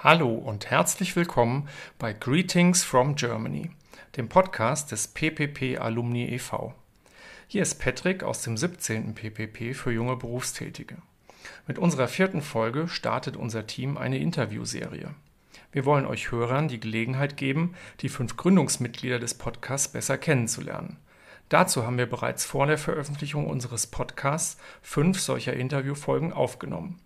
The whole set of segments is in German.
Hallo und herzlich willkommen bei Greetings from Germany, dem Podcast des PPP Alumni e.V. Hier ist Patrick aus dem 17. PPP für junge Berufstätige. Mit unserer vierten Folge startet unser Team eine Interviewserie. Wir wollen euch Hörern die Gelegenheit geben, die fünf Gründungsmitglieder des Podcasts besser kennenzulernen. Dazu haben wir bereits vor der Veröffentlichung unseres Podcasts fünf solcher Interviewfolgen aufgenommen.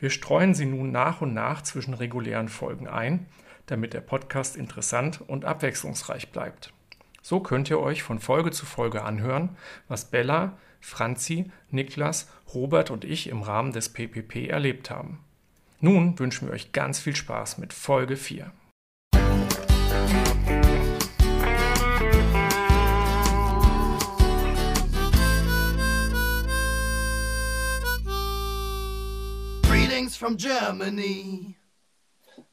Wir streuen sie nun nach und nach zwischen regulären Folgen ein, damit der Podcast interessant und abwechslungsreich bleibt. So könnt ihr euch von Folge zu Folge anhören, was Bella, Franzi, Niklas, Robert und ich im Rahmen des PPP erlebt haben. Nun wünschen wir euch ganz viel Spaß mit Folge 4. from Germany.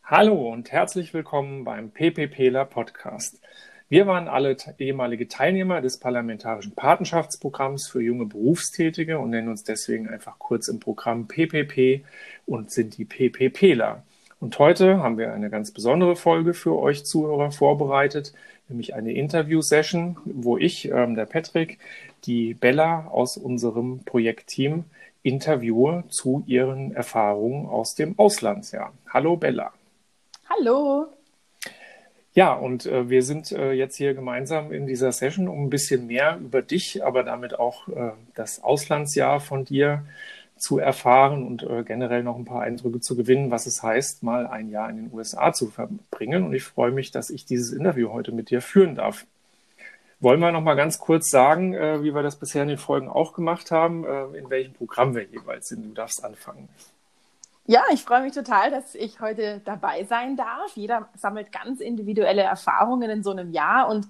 Hallo und herzlich willkommen beim PPPler Podcast. Wir waren alle ehemalige Teilnehmer des parlamentarischen Patenschaftsprogramms für junge Berufstätige und nennen uns deswegen einfach kurz im Programm PPP und sind die PPPler. Und heute haben wir eine ganz besondere Folge für euch Zuhörer vorbereitet, nämlich eine Interview-Session, wo ich, ähm, der Patrick, die Bella aus unserem Projektteam interviewe zu ihren Erfahrungen aus dem Auslandsjahr. Hallo Bella. Hallo. Ja, und äh, wir sind äh, jetzt hier gemeinsam in dieser Session, um ein bisschen mehr über dich, aber damit auch äh, das Auslandsjahr von dir zu erfahren und äh, generell noch ein paar Eindrücke zu gewinnen, was es heißt, mal ein Jahr in den USA zu verbringen. Und ich freue mich, dass ich dieses Interview heute mit dir führen darf. Wollen wir noch mal ganz kurz sagen, äh, wie wir das bisher in den Folgen auch gemacht haben, äh, in welchem Programm wir jeweils sind? Du darfst anfangen. Ja, ich freue mich total, dass ich heute dabei sein darf. Jeder sammelt ganz individuelle Erfahrungen in so einem Jahr und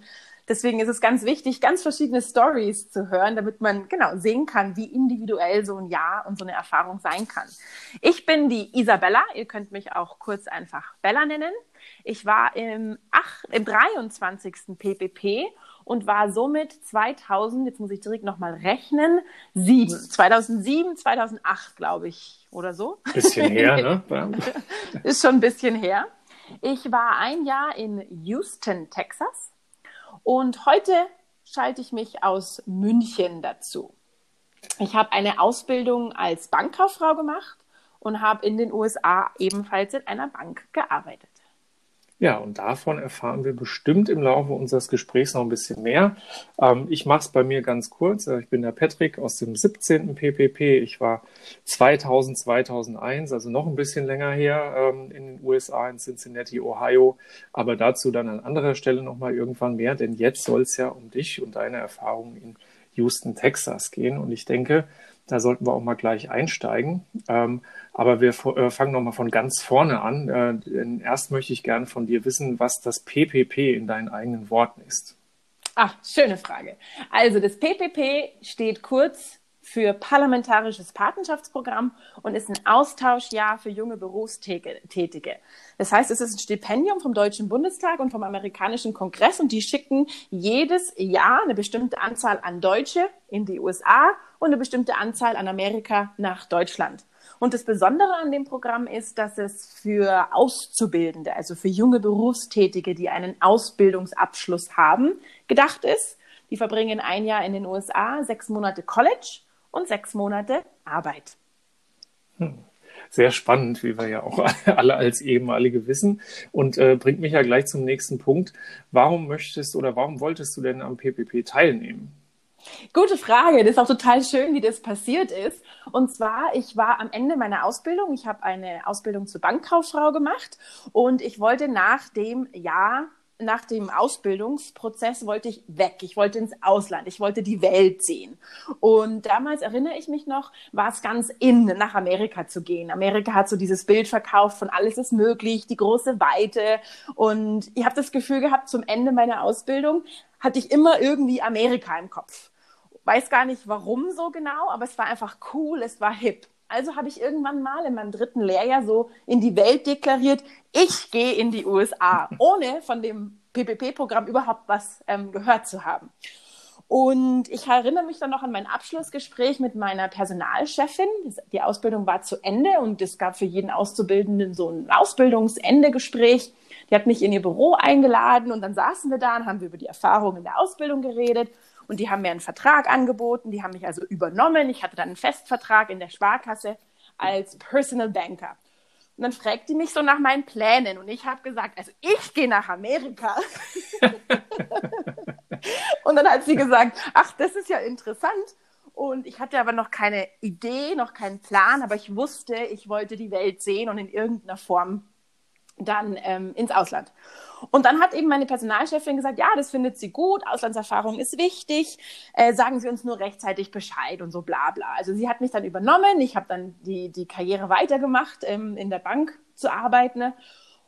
deswegen ist es ganz wichtig, ganz verschiedene Stories zu hören, damit man genau sehen kann, wie individuell so ein Jahr und so eine Erfahrung sein kann. Ich bin die Isabella, ihr könnt mich auch kurz einfach Bella nennen. Ich war im, 8, im 23. PPP und war somit 2000, jetzt muss ich direkt nochmal rechnen, 7. 2007, 2008, glaube ich, oder so. Bisschen her, ne? Ist schon ein bisschen her. Ich war ein Jahr in Houston, Texas und heute schalte ich mich aus München dazu. Ich habe eine Ausbildung als Bankkauffrau gemacht und habe in den USA ebenfalls in einer Bank gearbeitet. Ja, und davon erfahren wir bestimmt im Laufe unseres Gesprächs noch ein bisschen mehr. Ähm, ich mache es bei mir ganz kurz. Äh, ich bin der Patrick aus dem 17. PPP. Ich war 2000, 2001, also noch ein bisschen länger her, ähm, in den USA, in Cincinnati, Ohio. Aber dazu dann an anderer Stelle nochmal irgendwann mehr, denn jetzt soll es ja um dich und deine Erfahrungen in Houston, Texas gehen. Und ich denke, da sollten wir auch mal gleich einsteigen. Ähm, aber wir äh, fangen nochmal von ganz vorne an. Äh, denn erst möchte ich gerne von dir wissen, was das PPP in deinen eigenen Worten ist. Ach, schöne Frage. Also das PPP steht kurz für Parlamentarisches Patenschaftsprogramm und ist ein Austauschjahr für junge Berufstätige. Das heißt, es ist ein Stipendium vom Deutschen Bundestag und vom amerikanischen Kongress und die schicken jedes Jahr eine bestimmte Anzahl an Deutsche in die USA und eine bestimmte Anzahl an Amerika nach Deutschland. Und das Besondere an dem Programm ist, dass es für Auszubildende, also für junge Berufstätige, die einen Ausbildungsabschluss haben, gedacht ist. Die verbringen ein Jahr in den USA, sechs Monate College und sechs Monate Arbeit. Hm. Sehr spannend, wie wir ja auch alle als ehemalige wissen. Und äh, bringt mich ja gleich zum nächsten Punkt. Warum möchtest oder warum wolltest du denn am PPP teilnehmen? Gute Frage. Das ist auch total schön, wie das passiert ist. Und zwar, ich war am Ende meiner Ausbildung. Ich habe eine Ausbildung zur Bankkauffrau gemacht und ich wollte nach dem Jahr nach dem Ausbildungsprozess wollte ich weg. Ich wollte ins Ausland. Ich wollte die Welt sehen. Und damals erinnere ich mich noch, war es ganz in, nach Amerika zu gehen. Amerika hat so dieses Bild verkauft von alles ist möglich, die große Weite. Und ich habe das Gefühl gehabt, zum Ende meiner Ausbildung hatte ich immer irgendwie Amerika im Kopf. Weiß gar nicht warum so genau, aber es war einfach cool, es war hip. Also habe ich irgendwann mal in meinem dritten Lehrjahr so in die Welt deklariert, ich gehe in die USA, ohne von dem PPP-Programm überhaupt was ähm, gehört zu haben. Und ich erinnere mich dann noch an mein Abschlussgespräch mit meiner Personalchefin. Die Ausbildung war zu Ende und es gab für jeden Auszubildenden so ein Ausbildungsendegespräch. Die hat mich in ihr Büro eingeladen und dann saßen wir da und haben wir über die Erfahrungen der Ausbildung geredet. Und die haben mir einen Vertrag angeboten, die haben mich also übernommen. Ich hatte dann einen Festvertrag in der Sparkasse als Personal Banker. Und dann fragt die mich so nach meinen Plänen und ich habe gesagt, also ich gehe nach Amerika. und dann hat sie gesagt, ach, das ist ja interessant. Und ich hatte aber noch keine Idee, noch keinen Plan, aber ich wusste, ich wollte die Welt sehen und in irgendeiner Form dann ähm, ins Ausland. Und dann hat eben meine Personalchefin gesagt, ja, das findet sie gut, Auslandserfahrung ist wichtig, äh, sagen Sie uns nur rechtzeitig Bescheid und so bla bla. Also sie hat mich dann übernommen, ich habe dann die, die Karriere weitergemacht, ähm, in der Bank zu arbeiten. Ne?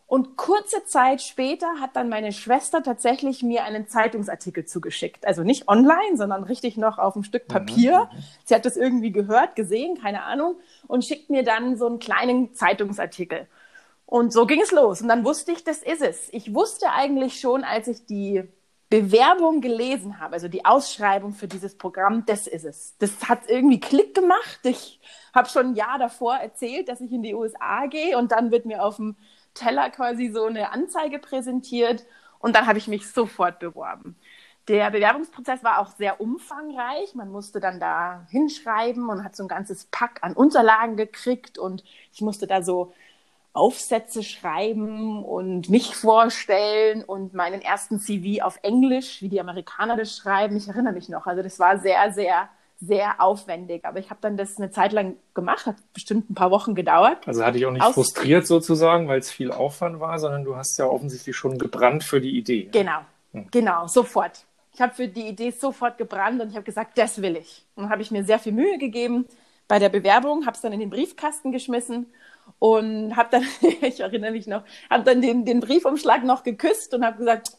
Und kurze Zeit später hat dann meine Schwester tatsächlich mir einen Zeitungsartikel zugeschickt. Also nicht online, sondern richtig noch auf ein Stück Papier. Mhm. Sie hat das irgendwie gehört, gesehen, keine Ahnung, und schickt mir dann so einen kleinen Zeitungsartikel. Und so ging es los. Und dann wusste ich, das ist es. Ich wusste eigentlich schon, als ich die Bewerbung gelesen habe, also die Ausschreibung für dieses Programm, das ist es. Das hat irgendwie Klick gemacht. Ich habe schon ein Jahr davor erzählt, dass ich in die USA gehe und dann wird mir auf dem Teller quasi so eine Anzeige präsentiert und dann habe ich mich sofort beworben. Der Bewerbungsprozess war auch sehr umfangreich. Man musste dann da hinschreiben und hat so ein ganzes Pack an Unterlagen gekriegt und ich musste da so Aufsätze schreiben und mich vorstellen und meinen ersten CV auf Englisch, wie die Amerikaner das schreiben. Ich erinnere mich noch. Also das war sehr, sehr, sehr aufwendig. Aber ich habe dann das eine Zeit lang gemacht, hat bestimmt ein paar Wochen gedauert. Also hatte ich auch nicht Aus frustriert sozusagen, weil es viel Aufwand war, sondern du hast ja offensichtlich schon gebrannt für die Idee. Genau, hm. genau, sofort. Ich habe für die Idee sofort gebrannt und ich habe gesagt, das will ich. Und dann habe ich mir sehr viel Mühe gegeben bei der Bewerbung, habe es dann in den Briefkasten geschmissen und habe dann, ich erinnere mich noch, habe dann den, den Briefumschlag noch geküsst und habe gesagt,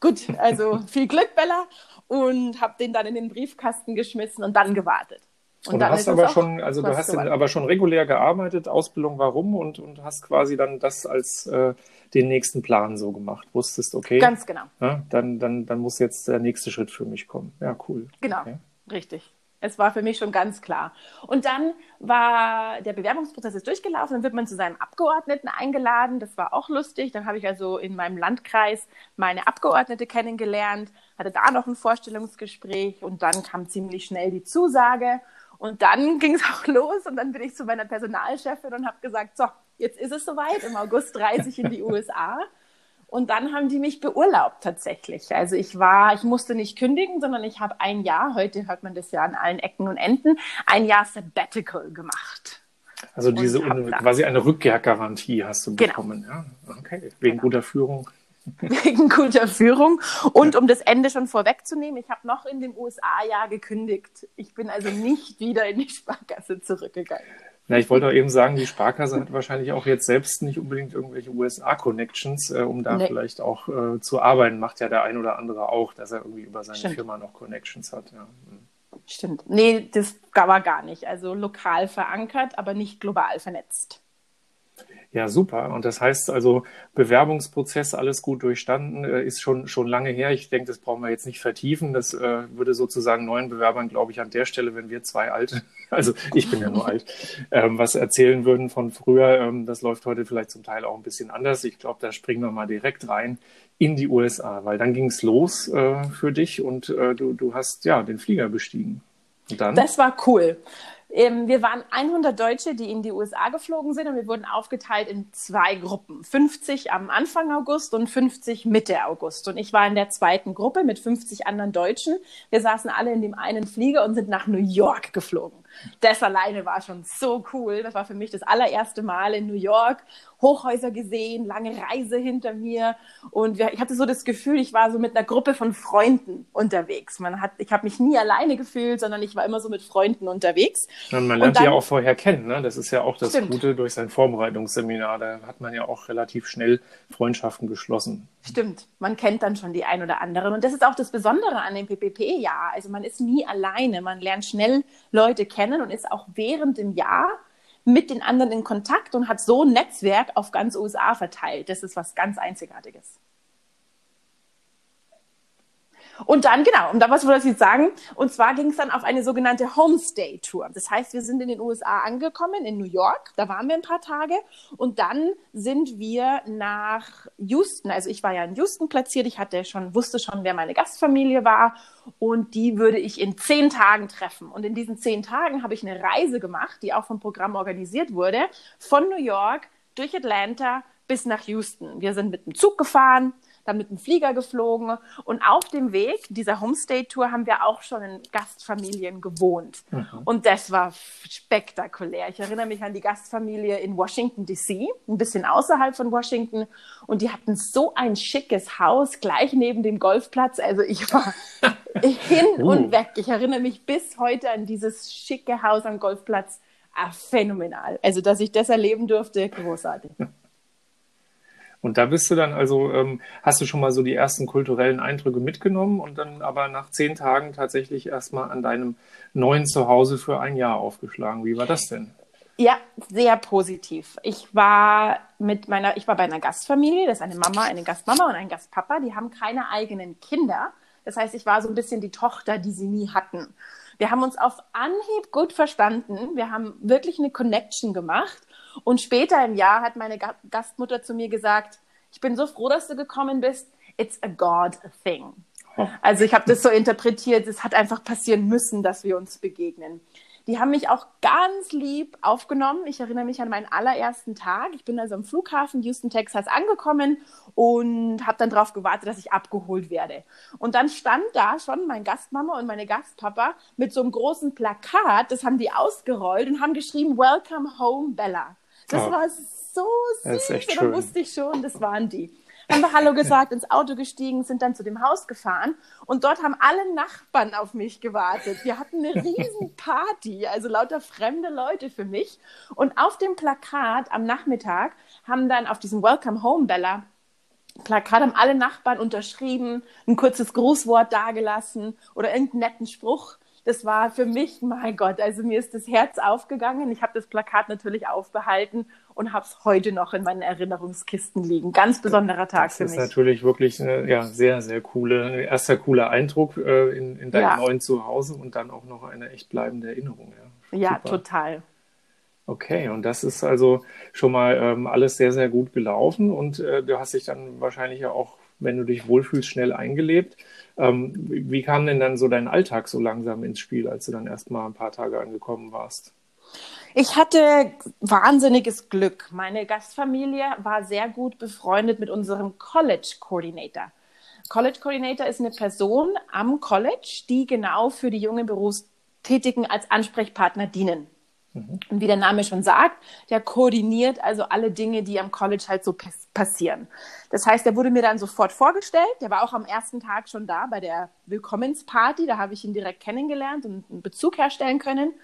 gut, also viel Glück, Bella, und habe den dann in den Briefkasten geschmissen und dann gewartet. Und, und du hast aber schon, also du hast aber schon regulär gearbeitet, Ausbildung warum und, und hast quasi dann das als äh, den nächsten Plan so gemacht. Wusstest, okay. Ganz genau. Ja, dann, dann, dann muss jetzt der nächste Schritt für mich kommen. Ja, cool. Genau, okay. richtig. Es war für mich schon ganz klar. Und dann war der Bewerbungsprozess ist durchgelaufen, dann wird man zu seinem Abgeordneten eingeladen. Das war auch lustig. Dann habe ich also in meinem Landkreis meine Abgeordnete kennengelernt, hatte da noch ein Vorstellungsgespräch und dann kam ziemlich schnell die Zusage. Und dann ging es auch los und dann bin ich zu meiner Personalchefin und habe gesagt, so, jetzt ist es soweit, im August reise ich in die USA. Und dann haben die mich beurlaubt tatsächlich. Also ich war, ich musste nicht kündigen, sondern ich habe ein Jahr, heute hört man das ja an allen Ecken und Enden, ein Jahr Sabbatical gemacht. Also diese quasi eine Rückkehrgarantie hast du genau. bekommen, ja? Okay, wegen genau. guter Führung. Wegen guter Führung. Und um das Ende schon vorwegzunehmen, ich habe noch in dem USA-Jahr gekündigt. Ich bin also nicht wieder in die Sparkasse zurückgegangen. Na, ich wollte auch eben sagen, die Sparkasse hat wahrscheinlich auch jetzt selbst nicht unbedingt irgendwelche USA-Connections, äh, um da nee. vielleicht auch äh, zu arbeiten. Macht ja der ein oder andere auch, dass er irgendwie über seine Stimmt. Firma noch Connections hat. Ja. Hm. Stimmt. Nee, das war gar nicht. Also lokal verankert, aber nicht global vernetzt. Ja, super. Und das heißt also, Bewerbungsprozess, alles gut durchstanden, äh, ist schon, schon lange her. Ich denke, das brauchen wir jetzt nicht vertiefen. Das äh, würde sozusagen neuen Bewerbern, glaube ich, an der Stelle, wenn wir zwei alte, also ich bin ja nur alt, ähm, was erzählen würden von früher. Ähm, das läuft heute vielleicht zum Teil auch ein bisschen anders. Ich glaube, da springen wir mal direkt rein in die USA, weil dann ging es los äh, für dich und äh, du, du hast ja den Flieger bestiegen. Und dann? Das war cool. Ähm, wir waren 100 Deutsche, die in die USA geflogen sind und wir wurden aufgeteilt in zwei Gruppen. 50 am Anfang August und 50 Mitte August. Und ich war in der zweiten Gruppe mit 50 anderen Deutschen. Wir saßen alle in dem einen Flieger und sind nach New York geflogen. Das alleine war schon so cool. Das war für mich das allererste Mal in New York. Hochhäuser gesehen, lange Reise hinter mir. Und ich hatte so das Gefühl, ich war so mit einer Gruppe von Freunden unterwegs. Man hat, ich habe mich nie alleine gefühlt, sondern ich war immer so mit Freunden unterwegs. Ja, man lernt dann, die ja auch vorher kennen. Ne? Das ist ja auch das stimmt. Gute durch sein Vorbereitungsseminar. Da hat man ja auch relativ schnell Freundschaften geschlossen. Stimmt, man kennt dann schon die ein oder anderen. Und das ist auch das Besondere an dem PPP-Jahr. Also man ist nie alleine. Man lernt schnell Leute kennen und ist auch während dem Jahr mit den anderen in Kontakt und hat so ein Netzwerk auf ganz USA verteilt. Das ist was ganz Einzigartiges. Und dann, genau, und da was wollte ich jetzt sagen. Und zwar ging es dann auf eine sogenannte Homestay-Tour. Das heißt, wir sind in den USA angekommen, in New York. Da waren wir ein paar Tage. Und dann sind wir nach Houston. Also ich war ja in Houston platziert. Ich hatte schon, wusste schon, wer meine Gastfamilie war. Und die würde ich in zehn Tagen treffen. Und in diesen zehn Tagen habe ich eine Reise gemacht, die auch vom Programm organisiert wurde, von New York durch Atlanta bis nach Houston. Wir sind mit dem Zug gefahren dann mit dem Flieger geflogen. Und auf dem Weg dieser Homestay-Tour haben wir auch schon in Gastfamilien gewohnt. Mhm. Und das war spektakulär. Ich erinnere mich an die Gastfamilie in Washington, D.C., ein bisschen außerhalb von Washington. Und die hatten so ein schickes Haus gleich neben dem Golfplatz. Also ich war hin uh. und weg. Ich erinnere mich bis heute an dieses schicke Haus am Golfplatz. Ah, phänomenal. Also, dass ich das erleben durfte, großartig. Und da bist du dann also, ähm, hast du schon mal so die ersten kulturellen Eindrücke mitgenommen und dann aber nach zehn Tagen tatsächlich erstmal an deinem neuen Zuhause für ein Jahr aufgeschlagen. Wie war das denn? Ja, sehr positiv. Ich war mit meiner, ich war bei einer Gastfamilie, das ist eine Mama, eine Gastmama und ein Gastpapa, die haben keine eigenen Kinder. Das heißt, ich war so ein bisschen die Tochter, die sie nie hatten. Wir haben uns auf Anhieb gut verstanden. Wir haben wirklich eine Connection gemacht. Und später im Jahr hat meine Gastmutter zu mir gesagt, ich bin so froh, dass du gekommen bist. It's a God thing. Also ich habe das so interpretiert, es hat einfach passieren müssen, dass wir uns begegnen. Die haben mich auch ganz lieb aufgenommen. Ich erinnere mich an meinen allerersten Tag. Ich bin also am Flughafen Houston, Texas angekommen und habe dann darauf gewartet, dass ich abgeholt werde. Und dann stand da schon mein Gastmama und meine Gastpapa mit so einem großen Plakat. Das haben die ausgerollt und haben geschrieben, Welcome home, Bella. Das oh. war so süß. Das ist echt schön. Da wusste ich schon, das waren die. Haben wir Hallo gesagt, ins Auto gestiegen, sind dann zu dem Haus gefahren und dort haben alle Nachbarn auf mich gewartet. Wir hatten eine riesen Party, also lauter fremde Leute für mich. Und auf dem Plakat am Nachmittag haben dann auf diesem Welcome Home Bella Plakat haben alle Nachbarn unterschrieben, ein kurzes Grußwort dagelassen oder irgendeinen netten Spruch das war für mich, mein Gott, also mir ist das Herz aufgegangen. Ich habe das Plakat natürlich aufbehalten und habe es heute noch in meinen Erinnerungskisten liegen. Ganz besonderer Tag das für mich. Das ist natürlich wirklich eine, ja, sehr, sehr coole, erster cooler Eindruck äh, in, in deinem ja. neuen Zuhause und dann auch noch eine echt bleibende Erinnerung. Ja, ja total. Okay, und das ist also schon mal ähm, alles sehr, sehr gut gelaufen und äh, du hast dich dann wahrscheinlich ja auch, wenn du dich wohlfühlst, schnell eingelebt. Ähm, wie kam denn dann so dein Alltag so langsam ins Spiel, als du dann erst mal ein paar Tage angekommen warst? Ich hatte wahnsinniges Glück. Meine Gastfamilie war sehr gut befreundet mit unserem College Coordinator. College Coordinator ist eine Person am College, die genau für die jungen Berufstätigen als Ansprechpartner dienen. Mhm. Und wie der Name schon sagt, der koordiniert also alle Dinge, die am College halt so passieren. Das heißt, der wurde mir dann sofort vorgestellt. Der war auch am ersten Tag schon da bei der Willkommensparty. Da habe ich ihn direkt kennengelernt und einen Bezug herstellen können.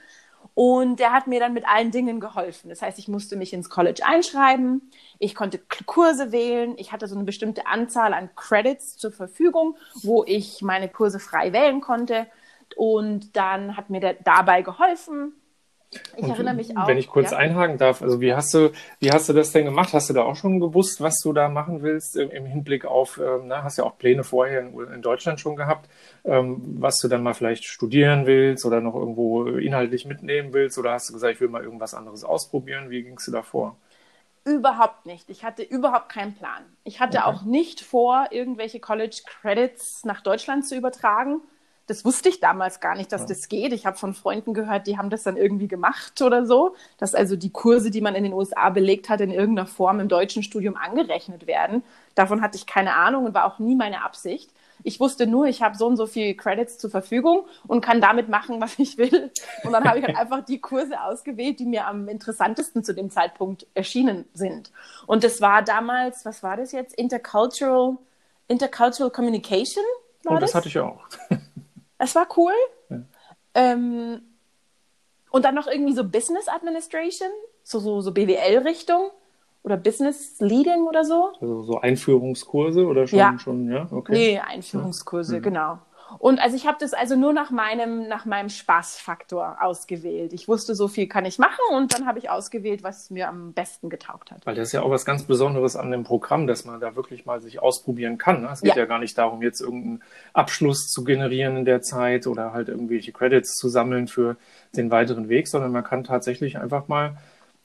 Und der hat mir dann mit allen Dingen geholfen. Das heißt, ich musste mich ins College einschreiben, ich konnte Kurse wählen, ich hatte so eine bestimmte Anzahl an Credits zur Verfügung, wo ich meine Kurse frei wählen konnte. Und dann hat mir der dabei geholfen, ich und erinnere mich auch. Wenn ich kurz ja. einhaken darf, also wie hast du, wie hast du das denn gemacht? Hast du da auch schon gewusst, was du da machen willst im, Hinblick auf, ähm, na, hast ja auch Pläne vorher in, in Deutschland schon gehabt, ähm, was du dann mal vielleicht studieren willst oder noch irgendwo inhaltlich mitnehmen willst? Oder hast du gesagt, ich will mal irgendwas anderes ausprobieren? Wie gingst du da vor? Überhaupt nicht. Ich hatte überhaupt keinen Plan. Ich hatte okay. auch nicht vor, irgendwelche College Credits nach Deutschland zu übertragen das wusste ich damals gar nicht, dass ja. das geht. Ich habe von Freunden gehört, die haben das dann irgendwie gemacht oder so, dass also die Kurse, die man in den USA belegt hat, in irgendeiner Form im deutschen Studium angerechnet werden. Davon hatte ich keine Ahnung und war auch nie meine Absicht. Ich wusste nur, ich habe so und so viele Credits zur Verfügung und kann damit machen, was ich will. Und dann habe ich halt einfach die Kurse ausgewählt, die mir am interessantesten zu dem Zeitpunkt erschienen sind. Und das war damals, was war das jetzt? Intercultural, Intercultural Communication? War oh, das, das hatte ich auch. Es war cool. Ja. Ähm, und dann noch irgendwie so Business Administration, so, so, so BWL-Richtung oder Business Leading oder so. Also so Einführungskurse oder schon, ja. schon, ja, okay. Nee, Einführungskurse, ja. genau. Und also ich habe das also nur nach meinem, nach meinem Spaßfaktor ausgewählt. Ich wusste, so viel kann ich machen und dann habe ich ausgewählt, was mir am besten getaugt hat. Weil das ist ja auch was ganz Besonderes an dem Programm, dass man da wirklich mal sich ausprobieren kann. Ne? Es geht ja. ja gar nicht darum, jetzt irgendeinen Abschluss zu generieren in der Zeit oder halt irgendwelche Credits zu sammeln für den weiteren Weg, sondern man kann tatsächlich einfach mal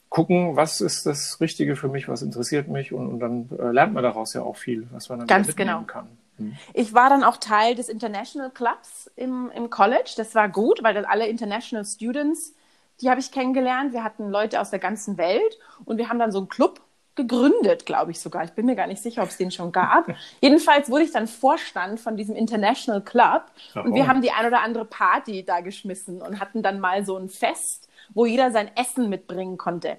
gucken, was ist das Richtige für mich, was interessiert mich und, und dann äh, lernt man daraus ja auch viel, was man dann Ganz mitnehmen genau. kann. Hm. Ich war dann auch Teil des International Clubs im, im College. Das war gut, weil dann alle International Students, die habe ich kennengelernt. Wir hatten Leute aus der ganzen Welt und wir haben dann so einen Club gegründet, glaube ich sogar. Ich bin mir gar nicht sicher, ob es den schon gab. Jedenfalls wurde ich dann Vorstand von diesem International Club und wir haben die ein oder andere Party da geschmissen und hatten dann mal so ein Fest, wo jeder sein Essen mitbringen konnte.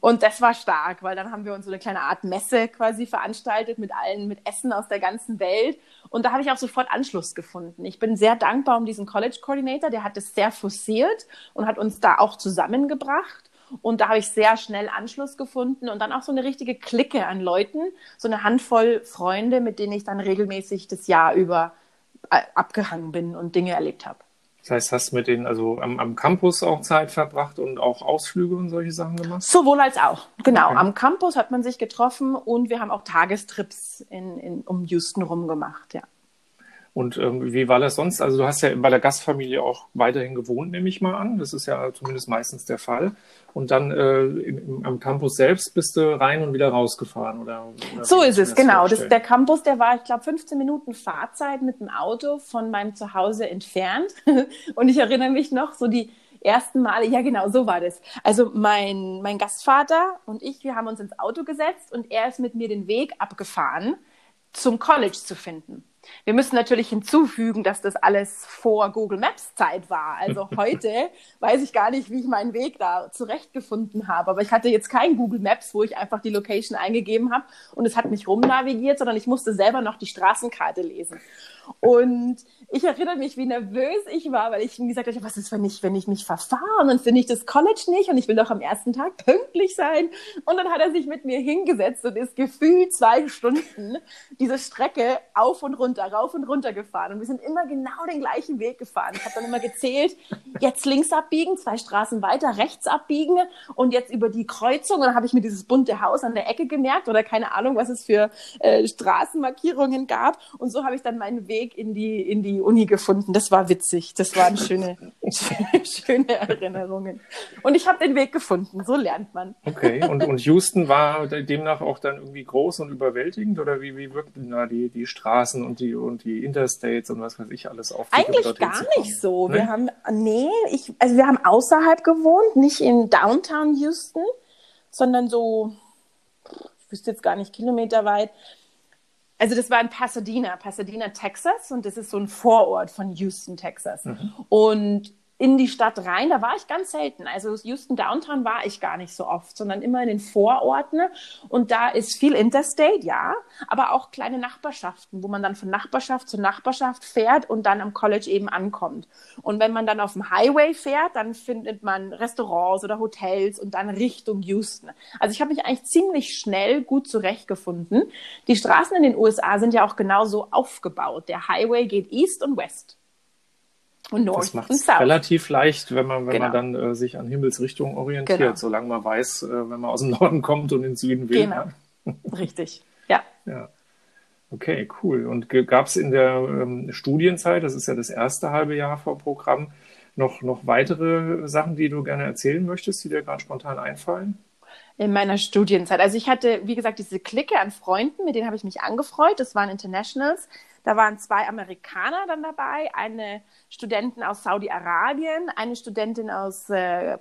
Und das war stark, weil dann haben wir uns so eine kleine Art Messe quasi veranstaltet mit allen, mit Essen aus der ganzen Welt. Und da habe ich auch sofort Anschluss gefunden. Ich bin sehr dankbar um diesen College Coordinator, der hat es sehr forciert und hat uns da auch zusammengebracht. Und da habe ich sehr schnell Anschluss gefunden und dann auch so eine richtige Clique an Leuten, so eine Handvoll Freunde, mit denen ich dann regelmäßig das Jahr über äh, abgehangen bin und Dinge erlebt habe. Das heißt, hast du mit denen also am, am, Campus auch Zeit verbracht und auch Ausflüge und solche Sachen gemacht? Sowohl als auch. Genau. Okay. Am Campus hat man sich getroffen und wir haben auch Tagestrips in, in, um Houston rum gemacht, ja. Und ähm, wie war das sonst? Also du hast ja bei der Gastfamilie auch weiterhin gewohnt, nehme ich mal an. Das ist ja zumindest meistens der Fall. Und dann äh, im, am Campus selbst bist du rein und wieder rausgefahren, oder? oder so ist es, genau. Das, der Campus, der war, ich glaube, 15 Minuten Fahrzeit mit dem Auto von meinem Zuhause entfernt. und ich erinnere mich noch, so die ersten Male, ja genau, so war das. Also mein, mein Gastvater und ich, wir haben uns ins Auto gesetzt und er ist mit mir den Weg abgefahren, zum College zu finden. Wir müssen natürlich hinzufügen, dass das alles vor Google Maps Zeit war. Also heute weiß ich gar nicht, wie ich meinen Weg da zurechtgefunden habe. Aber ich hatte jetzt kein Google Maps, wo ich einfach die Location eingegeben habe und es hat mich rumnavigiert, sondern ich musste selber noch die Straßenkarte lesen. Und ich erinnere mich, wie nervös ich war, weil ich mir gesagt habe, was ist, wenn ich, wenn ich mich verfahre und dann finde ich das College nicht und ich will doch am ersten Tag pünktlich sein. Und dann hat er sich mit mir hingesetzt und ist gefühlt zwei Stunden diese Strecke auf und runter, rauf und runter gefahren. Und wir sind immer genau den gleichen Weg gefahren. Ich habe dann immer gezählt, jetzt links abbiegen, zwei Straßen weiter, rechts abbiegen und jetzt über die Kreuzung. Und dann habe ich mir dieses bunte Haus an der Ecke gemerkt oder keine Ahnung, was es für äh, Straßenmarkierungen gab. Und so habe ich dann meinen Weg Weg in die, in die Uni gefunden. Das war witzig. Das waren schöne, schöne Erinnerungen. Und ich habe den Weg gefunden. So lernt man. Okay. Und, und Houston war demnach auch dann irgendwie groß und überwältigend? Oder wie, wie wirkten da die, die Straßen und die, und die Interstates und was weiß ich alles auf? Eigentlich gar nicht so. Nee? Wir haben, nee, ich, also wir haben außerhalb gewohnt, nicht in Downtown Houston, sondern so, ich wüsste jetzt gar nicht, Kilometer weit. Also das war in Pasadena, Pasadena, Texas und das ist so ein Vorort von Houston, Texas. Mhm. Und in die Stadt rein, da war ich ganz selten. Also Houston Downtown war ich gar nicht so oft, sondern immer in den Vororten. Und da ist viel Interstate, ja, aber auch kleine Nachbarschaften, wo man dann von Nachbarschaft zu Nachbarschaft fährt und dann am College eben ankommt. Und wenn man dann auf dem Highway fährt, dann findet man Restaurants oder Hotels und dann Richtung Houston. Also ich habe mich eigentlich ziemlich schnell gut zurechtgefunden. Die Straßen in den USA sind ja auch genauso aufgebaut. Der Highway geht East und West. Und North das macht es relativ leicht, wenn man, wenn genau. man dann äh, sich an Himmelsrichtung orientiert, genau. solange man weiß, äh, wenn man aus dem Norden kommt und in den Süden will. Genau. Ja. Richtig, ja. ja. Okay, cool. Und gab es in der ähm, Studienzeit, das ist ja das erste halbe Jahr vor Programm, noch, noch weitere Sachen, die du gerne erzählen möchtest, die dir gerade spontan einfallen? in meiner Studienzeit. Also ich hatte, wie gesagt, diese Clique an Freunden, mit denen habe ich mich angefreut. Das waren Internationals. Da waren zwei Amerikaner dann dabei, eine Studentin aus Saudi-Arabien, eine Studentin aus, äh,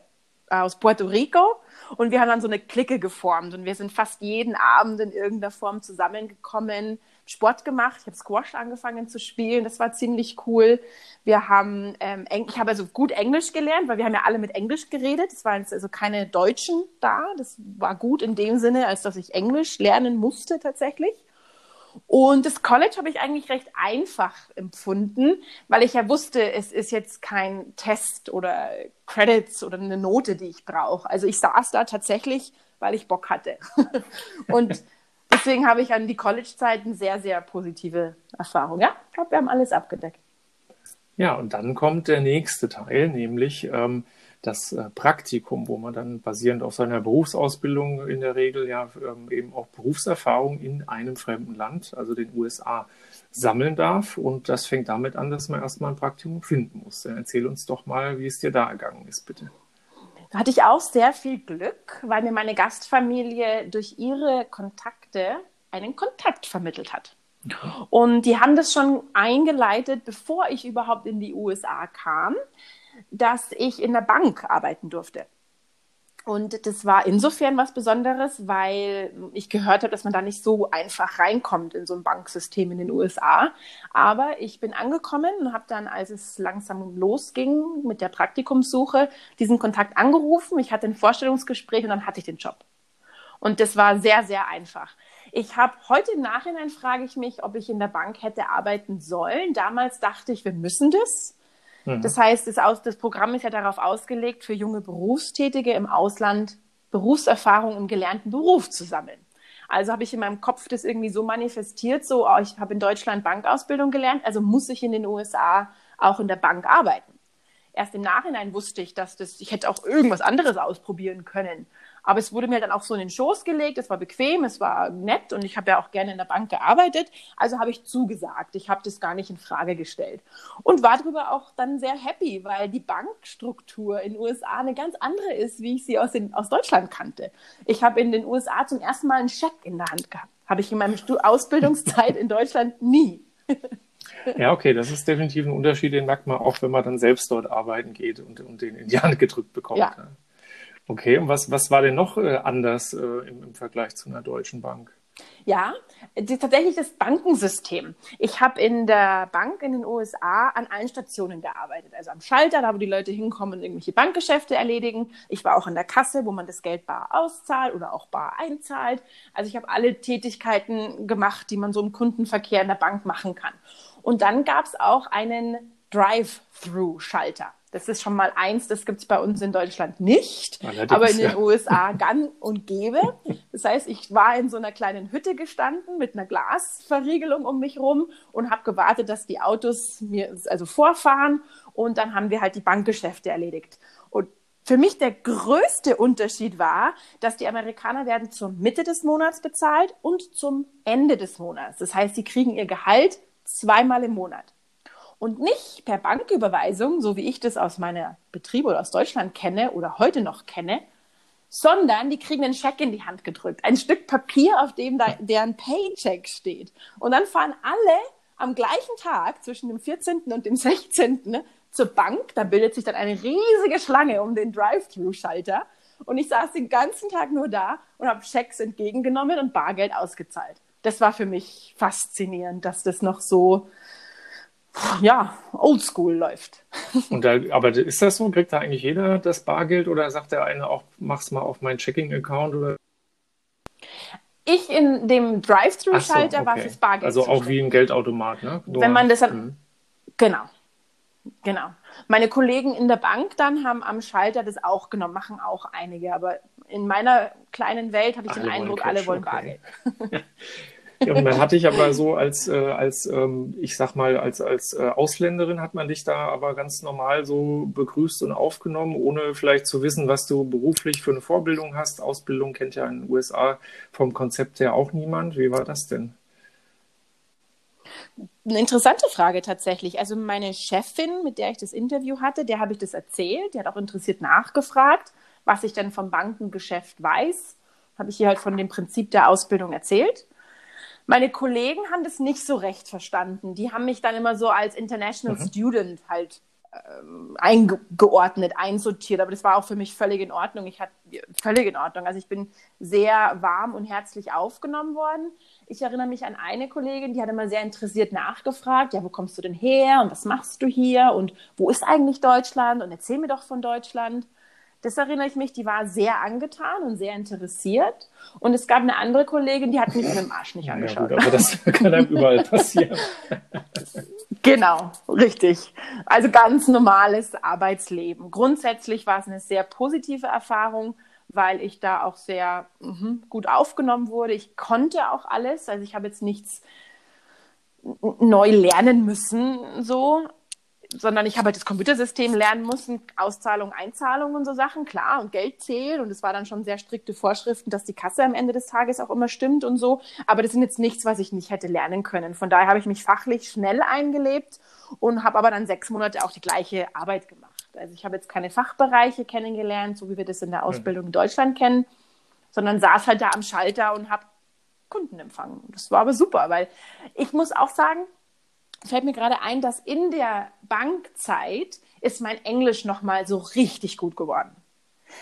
aus Puerto Rico. Und wir haben dann so eine Clique geformt und wir sind fast jeden Abend in irgendeiner Form zusammengekommen, Sport gemacht. Ich habe Squash angefangen zu spielen. Das war ziemlich cool. Wir haben, ähm, ich habe also gut Englisch gelernt, weil wir haben ja alle mit Englisch geredet. Es waren also keine Deutschen da. Das war gut in dem Sinne, als dass ich Englisch lernen musste tatsächlich. Und das College habe ich eigentlich recht einfach empfunden, weil ich ja wusste, es ist jetzt kein Test oder Credits oder eine Note, die ich brauche. Also ich saß da tatsächlich, weil ich Bock hatte. Und deswegen habe ich an die College-Zeiten sehr, sehr positive Erfahrungen. Ja, ich glaube, wir haben alles abgedeckt. Ja, und dann kommt der nächste Teil, nämlich ähm, das äh, Praktikum, wo man dann basierend auf seiner Berufsausbildung in der Regel ja ähm, eben auch Berufserfahrung in einem fremden Land, also den USA, sammeln darf. Und das fängt damit an, dass man erstmal ein Praktikum finden muss. Dann erzähl uns doch mal, wie es dir da ergangen ist, bitte. Da hatte ich auch sehr viel Glück, weil mir meine Gastfamilie durch ihre Kontakte einen Kontakt vermittelt hat. Und die haben das schon eingeleitet, bevor ich überhaupt in die USA kam, dass ich in der Bank arbeiten durfte. Und das war insofern was Besonderes, weil ich gehört habe, dass man da nicht so einfach reinkommt in so ein Banksystem in den USA. Aber ich bin angekommen und habe dann, als es langsam losging mit der Praktikumssuche, diesen Kontakt angerufen. Ich hatte ein Vorstellungsgespräch und dann hatte ich den Job. Und das war sehr, sehr einfach. Ich habe heute im Nachhinein frage ich mich, ob ich in der Bank hätte arbeiten sollen. Damals dachte ich, wir müssen das. Mhm. Das heißt, das, Aus, das Programm ist ja darauf ausgelegt, für junge Berufstätige im Ausland Berufserfahrung im gelernten Beruf zu sammeln. Also habe ich in meinem Kopf das irgendwie so manifestiert, so, oh, ich habe in Deutschland Bankausbildung gelernt, also muss ich in den USA auch in der Bank arbeiten. Erst im Nachhinein wusste ich, dass das, ich hätte auch irgendwas anderes ausprobieren können. Aber es wurde mir dann auch so in den Schoß gelegt, es war bequem, es war nett und ich habe ja auch gerne in der Bank gearbeitet. Also habe ich zugesagt. Ich habe das gar nicht in Frage gestellt. Und war darüber auch dann sehr happy, weil die Bankstruktur in den USA eine ganz andere ist, wie ich sie aus, den, aus Deutschland kannte. Ich habe in den USA zum ersten Mal einen Scheck in der Hand gehabt. Habe ich in meiner Ausbildungszeit in Deutschland nie. Ja, okay, das ist definitiv ein Unterschied, den merkt man auch, wenn man dann selbst dort arbeiten geht und, und den in die Hand gedrückt bekommt. Ja. Okay, und was, was war denn noch äh, anders äh, im, im, Vergleich zu einer deutschen Bank? Ja, die, tatsächlich das Bankensystem. Ich habe in der Bank in den USA an allen Stationen gearbeitet. Also am Schalter, da wo die Leute hinkommen und irgendwelche Bankgeschäfte erledigen. Ich war auch an der Kasse, wo man das Geld bar auszahlt oder auch bar einzahlt. Also ich habe alle Tätigkeiten gemacht, die man so im Kundenverkehr in der Bank machen kann. Und dann gab es auch einen Drive-Through-Schalter. Das ist schon mal eins, das gibt es bei uns in Deutschland nicht, Allerdings, aber in den ja. USA gang und gäbe. Das heißt, ich war in so einer kleinen Hütte gestanden mit einer Glasverriegelung um mich rum und habe gewartet, dass die Autos mir also vorfahren und dann haben wir halt die Bankgeschäfte erledigt. Und für mich der größte Unterschied war, dass die Amerikaner werden zur Mitte des Monats bezahlt und zum Ende des Monats. Das heißt, sie kriegen ihr Gehalt zweimal im Monat und nicht per Banküberweisung, so wie ich das aus meiner Betrieb oder aus Deutschland kenne oder heute noch kenne, sondern die kriegen einen Scheck in die Hand gedrückt, ein Stück Papier, auf dem da, deren Paycheck steht. Und dann fahren alle am gleichen Tag zwischen dem 14. und dem 16. zur Bank. Da bildet sich dann eine riesige Schlange um den Drive-Thru-Schalter. Und ich saß den ganzen Tag nur da und habe Schecks entgegengenommen und Bargeld ausgezahlt. Das war für mich faszinierend, dass das noch so ja, oldschool läuft. Und da, aber ist das so? Kriegt da eigentlich jeder das Bargeld oder sagt der eine auch, mach's mal auf meinen Checking-Account oder? Ich in dem Drive-Thru-Schalter so, okay. war fürs Bargeld. Also auch wie ein Geldautomat, ne? Nur, Wenn man das dann, mhm. genau. Genau. Meine Kollegen in der Bank dann haben am Schalter das auch genommen, machen auch einige, aber in meiner kleinen Welt habe ich alle den Eindruck, alle wollen okay. Bargeld. Und dann hatte ich aber so als, äh, als ähm, ich sag mal, als, als äh, Ausländerin hat man dich da aber ganz normal so begrüßt und aufgenommen, ohne vielleicht zu wissen, was du beruflich für eine Vorbildung hast. Ausbildung kennt ja in den USA vom Konzept her auch niemand. Wie war das denn? Eine interessante Frage tatsächlich. Also meine Chefin, mit der ich das Interview hatte, der habe ich das erzählt. Die hat auch interessiert nachgefragt, was ich denn vom Bankengeschäft weiß. Habe ich ihr halt von dem Prinzip der Ausbildung erzählt. Meine Kollegen haben das nicht so recht verstanden. Die haben mich dann immer so als International mhm. Student halt ähm, eingeordnet, einsortiert. Aber das war auch für mich völlig in Ordnung. Ich hatte völlig in Ordnung. Also ich bin sehr warm und herzlich aufgenommen worden. Ich erinnere mich an eine Kollegin, die hat immer sehr interessiert nachgefragt, ja, wo kommst du denn her und was machst du hier und wo ist eigentlich Deutschland und erzähl mir doch von Deutschland. Das erinnere ich mich, die war sehr angetan und sehr interessiert. Und es gab eine andere Kollegin, die hat mich mit dem Arsch nicht angeschaut. Ja, gut, aber das kann einem überall passieren. genau, richtig. Also ganz normales Arbeitsleben. Grundsätzlich war es eine sehr positive Erfahrung, weil ich da auch sehr mh, gut aufgenommen wurde. Ich konnte auch alles. Also ich habe jetzt nichts neu lernen müssen, so sondern ich habe halt das Computersystem lernen müssen, Auszahlung, Einzahlung und so Sachen, klar, und Geld zählen. Und es war dann schon sehr strikte Vorschriften, dass die Kasse am Ende des Tages auch immer stimmt und so. Aber das sind jetzt nichts, was ich nicht hätte lernen können. Von daher habe ich mich fachlich schnell eingelebt und habe aber dann sechs Monate auch die gleiche Arbeit gemacht. Also ich habe jetzt keine Fachbereiche kennengelernt, so wie wir das in der. Ausbildung in Deutschland kennen, sondern saß halt da am Schalter und habe Kunden empfangen. Das war aber super, weil ich muss auch sagen, fällt mir gerade ein, dass in der Bankzeit ist mein Englisch nochmal so richtig gut geworden.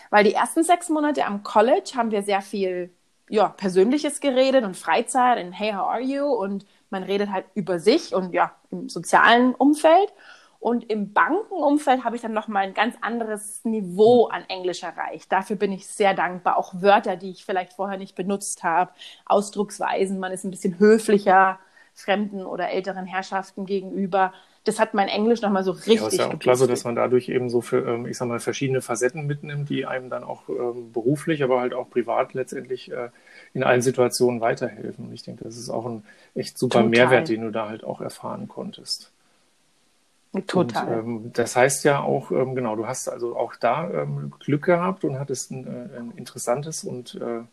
Weil die ersten sechs Monate am College haben wir sehr viel ja, Persönliches geredet und Freizeit und Hey, how are you? Und man redet halt über sich und ja, im sozialen Umfeld. Und im Bankenumfeld habe ich dann nochmal ein ganz anderes Niveau an Englisch erreicht. Dafür bin ich sehr dankbar. Auch Wörter, die ich vielleicht vorher nicht benutzt habe, Ausdrucksweisen, man ist ein bisschen höflicher fremden oder älteren Herrschaften gegenüber. Das hat mein Englisch nochmal so richtig. Ja, ist ja auch klasse, dass man dadurch eben so für, ähm, ich sag mal, verschiedene Facetten mitnimmt, die einem dann auch ähm, beruflich, aber halt auch privat letztendlich äh, in allen Situationen weiterhelfen. Und ich denke, das ist auch ein echt super Total. Mehrwert, den du da halt auch erfahren konntest. Total. Und, ähm, das heißt ja auch, ähm, genau, du hast also auch da ähm, Glück gehabt und hattest ein, äh, ein interessantes und äh,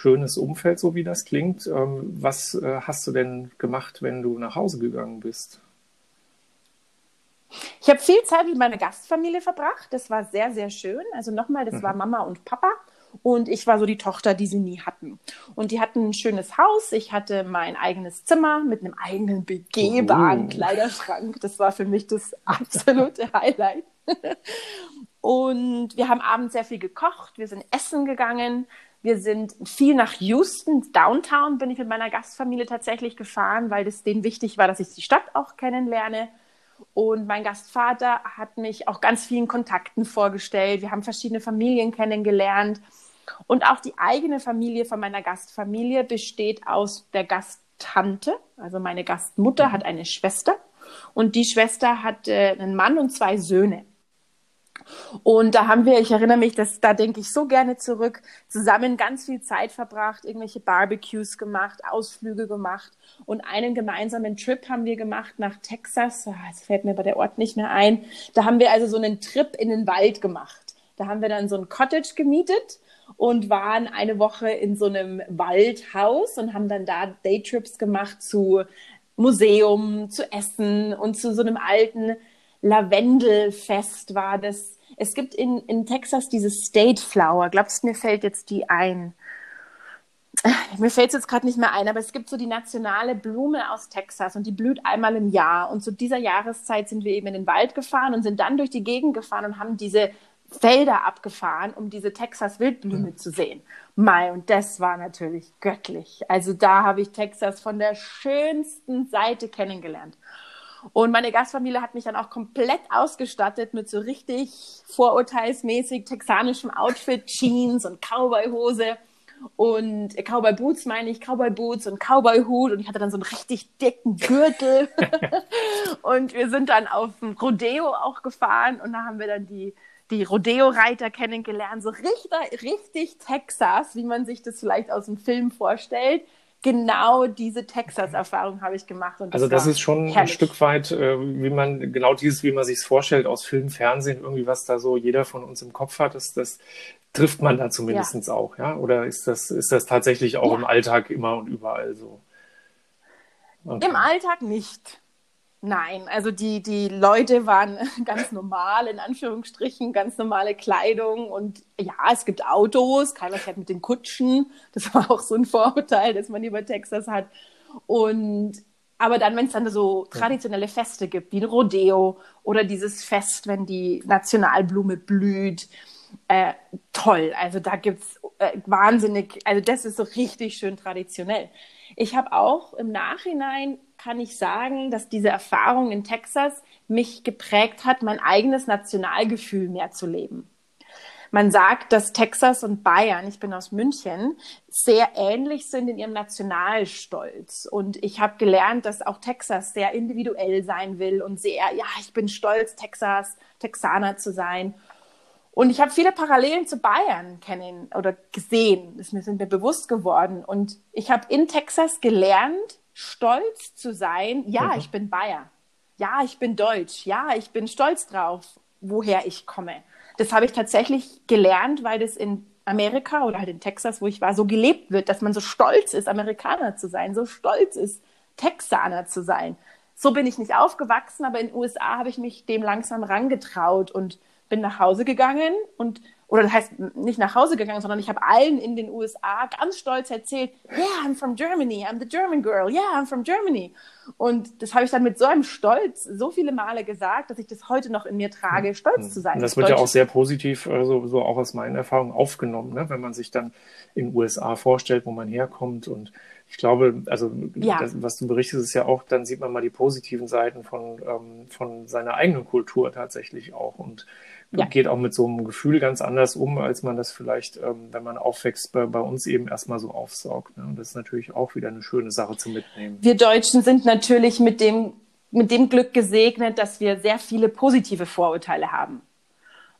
schönes Umfeld, so wie das klingt. Ähm, was äh, hast du denn gemacht, wenn du nach Hause gegangen bist? Ich habe viel Zeit mit meiner Gastfamilie verbracht. Das war sehr, sehr schön. Also nochmal, das mhm. war Mama und Papa. Und ich war so die Tochter, die sie nie hatten. Und die hatten ein schönes Haus. Ich hatte mein eigenes Zimmer mit einem eigenen begehbaren uh. Kleiderschrank. Das war für mich das absolute Highlight. Und wir haben abends sehr viel gekocht. Wir sind essen gegangen. Wir sind viel nach Houston, Downtown bin ich mit meiner Gastfamilie tatsächlich gefahren, weil es denen wichtig war, dass ich die Stadt auch kennenlerne. Und mein Gastvater hat mich auch ganz vielen Kontakten vorgestellt. Wir haben verschiedene Familien kennengelernt. Und auch die eigene Familie von meiner Gastfamilie besteht aus der Gasttante. Also meine Gastmutter hat eine Schwester. Und die Schwester hat äh, einen Mann und zwei Söhne. Und da haben wir, ich erinnere mich, dass, da denke ich so gerne zurück, zusammen ganz viel Zeit verbracht, irgendwelche Barbecues gemacht, Ausflüge gemacht und einen gemeinsamen Trip haben wir gemacht nach Texas. Ah, jetzt fällt mir bei der Ort nicht mehr ein. Da haben wir also so einen Trip in den Wald gemacht. Da haben wir dann so ein Cottage gemietet und waren eine Woche in so einem Waldhaus und haben dann da Daytrips gemacht zu Museum, zu Essen und zu so einem alten Lavendelfest war das. Es gibt in, in Texas dieses State Flower. Glaubst du, mir fällt jetzt die ein? Mir fällt es jetzt gerade nicht mehr ein, aber es gibt so die nationale Blume aus Texas und die blüht einmal im Jahr. Und zu dieser Jahreszeit sind wir eben in den Wald gefahren und sind dann durch die Gegend gefahren und haben diese Felder abgefahren, um diese Texas Wildblume mhm. zu sehen. Mai, und das war natürlich göttlich. Also da habe ich Texas von der schönsten Seite kennengelernt. Und meine Gastfamilie hat mich dann auch komplett ausgestattet mit so richtig vorurteilsmäßig texanischem Outfit, Jeans und Cowboy-Hose und Cowboy Boots meine ich, Cowboy Boots und Cowboy Hut. Und ich hatte dann so einen richtig dicken Gürtel. Und wir sind dann auf dem Rodeo auch gefahren und da haben wir dann die die Rodeo-Reiter kennengelernt, so richtig, richtig Texas, wie man sich das vielleicht aus dem Film vorstellt genau diese Texas-Erfahrung habe ich gemacht. Das also das ist schon herrlich. ein Stück weit, äh, wie man, genau dieses, wie man sich vorstellt aus Film, Fernsehen, irgendwie was da so jeder von uns im Kopf hat, das, das trifft man da zumindest ja. auch, ja? Oder ist das, ist das tatsächlich auch ja. im Alltag immer und überall so? Okay. Im Alltag nicht. Nein, also die, die Leute waren ganz normal, in Anführungsstrichen, ganz normale Kleidung und ja, es gibt Autos, keiner fährt mit den Kutschen. Das war auch so ein Vorurteil, das man über Texas hat. Und aber dann, wenn es dann so traditionelle Feste gibt, wie ein Rodeo oder dieses Fest, wenn die Nationalblume blüht, äh, toll. Also da gibt's äh, wahnsinnig, also das ist so richtig schön traditionell. Ich habe auch im Nachhinein kann ich sagen, dass diese Erfahrung in Texas mich geprägt hat, mein eigenes Nationalgefühl mehr zu leben. Man sagt, dass Texas und Bayern, ich bin aus München, sehr ähnlich sind in ihrem Nationalstolz. Und ich habe gelernt, dass auch Texas sehr individuell sein will und sehr, ja, ich bin stolz, Texas, Texaner zu sein. Und ich habe viele Parallelen zu Bayern kennen oder gesehen. Das sind mir bewusst geworden. Und ich habe in Texas gelernt, stolz zu sein, ja, mhm. ich bin Bayer. ja, ich bin deutsch, ja, ich bin stolz drauf, woher ich komme. Das habe ich tatsächlich gelernt, weil das in Amerika oder halt in Texas, wo ich war, so gelebt wird, dass man so stolz ist, Amerikaner zu sein, so stolz ist, Texaner zu sein. So bin ich nicht aufgewachsen, aber in den USA habe ich mich dem langsam rangetraut und bin nach Hause gegangen und oder das heißt nicht nach Hause gegangen, sondern ich habe allen in den USA ganz stolz erzählt, yeah, I'm from Germany, I'm the German girl, yeah, I'm from Germany. Und das habe ich dann mit so einem Stolz so viele Male gesagt, dass ich das heute noch in mir trage, stolz zu sein. Und das wird ja auch sehr positiv, also so auch aus meinen Erfahrungen aufgenommen, ne? wenn man sich dann in den USA vorstellt, wo man herkommt und ich glaube, also ja. das, was du berichtest, ist ja auch, dann sieht man mal die positiven Seiten von, ähm, von seiner eigenen Kultur tatsächlich auch und ja. geht auch mit so einem Gefühl ganz anders um, als man das vielleicht, ähm, wenn man aufwächst, bei, bei uns eben erstmal so aufsaugt. Ne? Und das ist natürlich auch wieder eine schöne Sache zu mitnehmen. Wir Deutschen sind natürlich mit dem, mit dem Glück gesegnet, dass wir sehr viele positive Vorurteile haben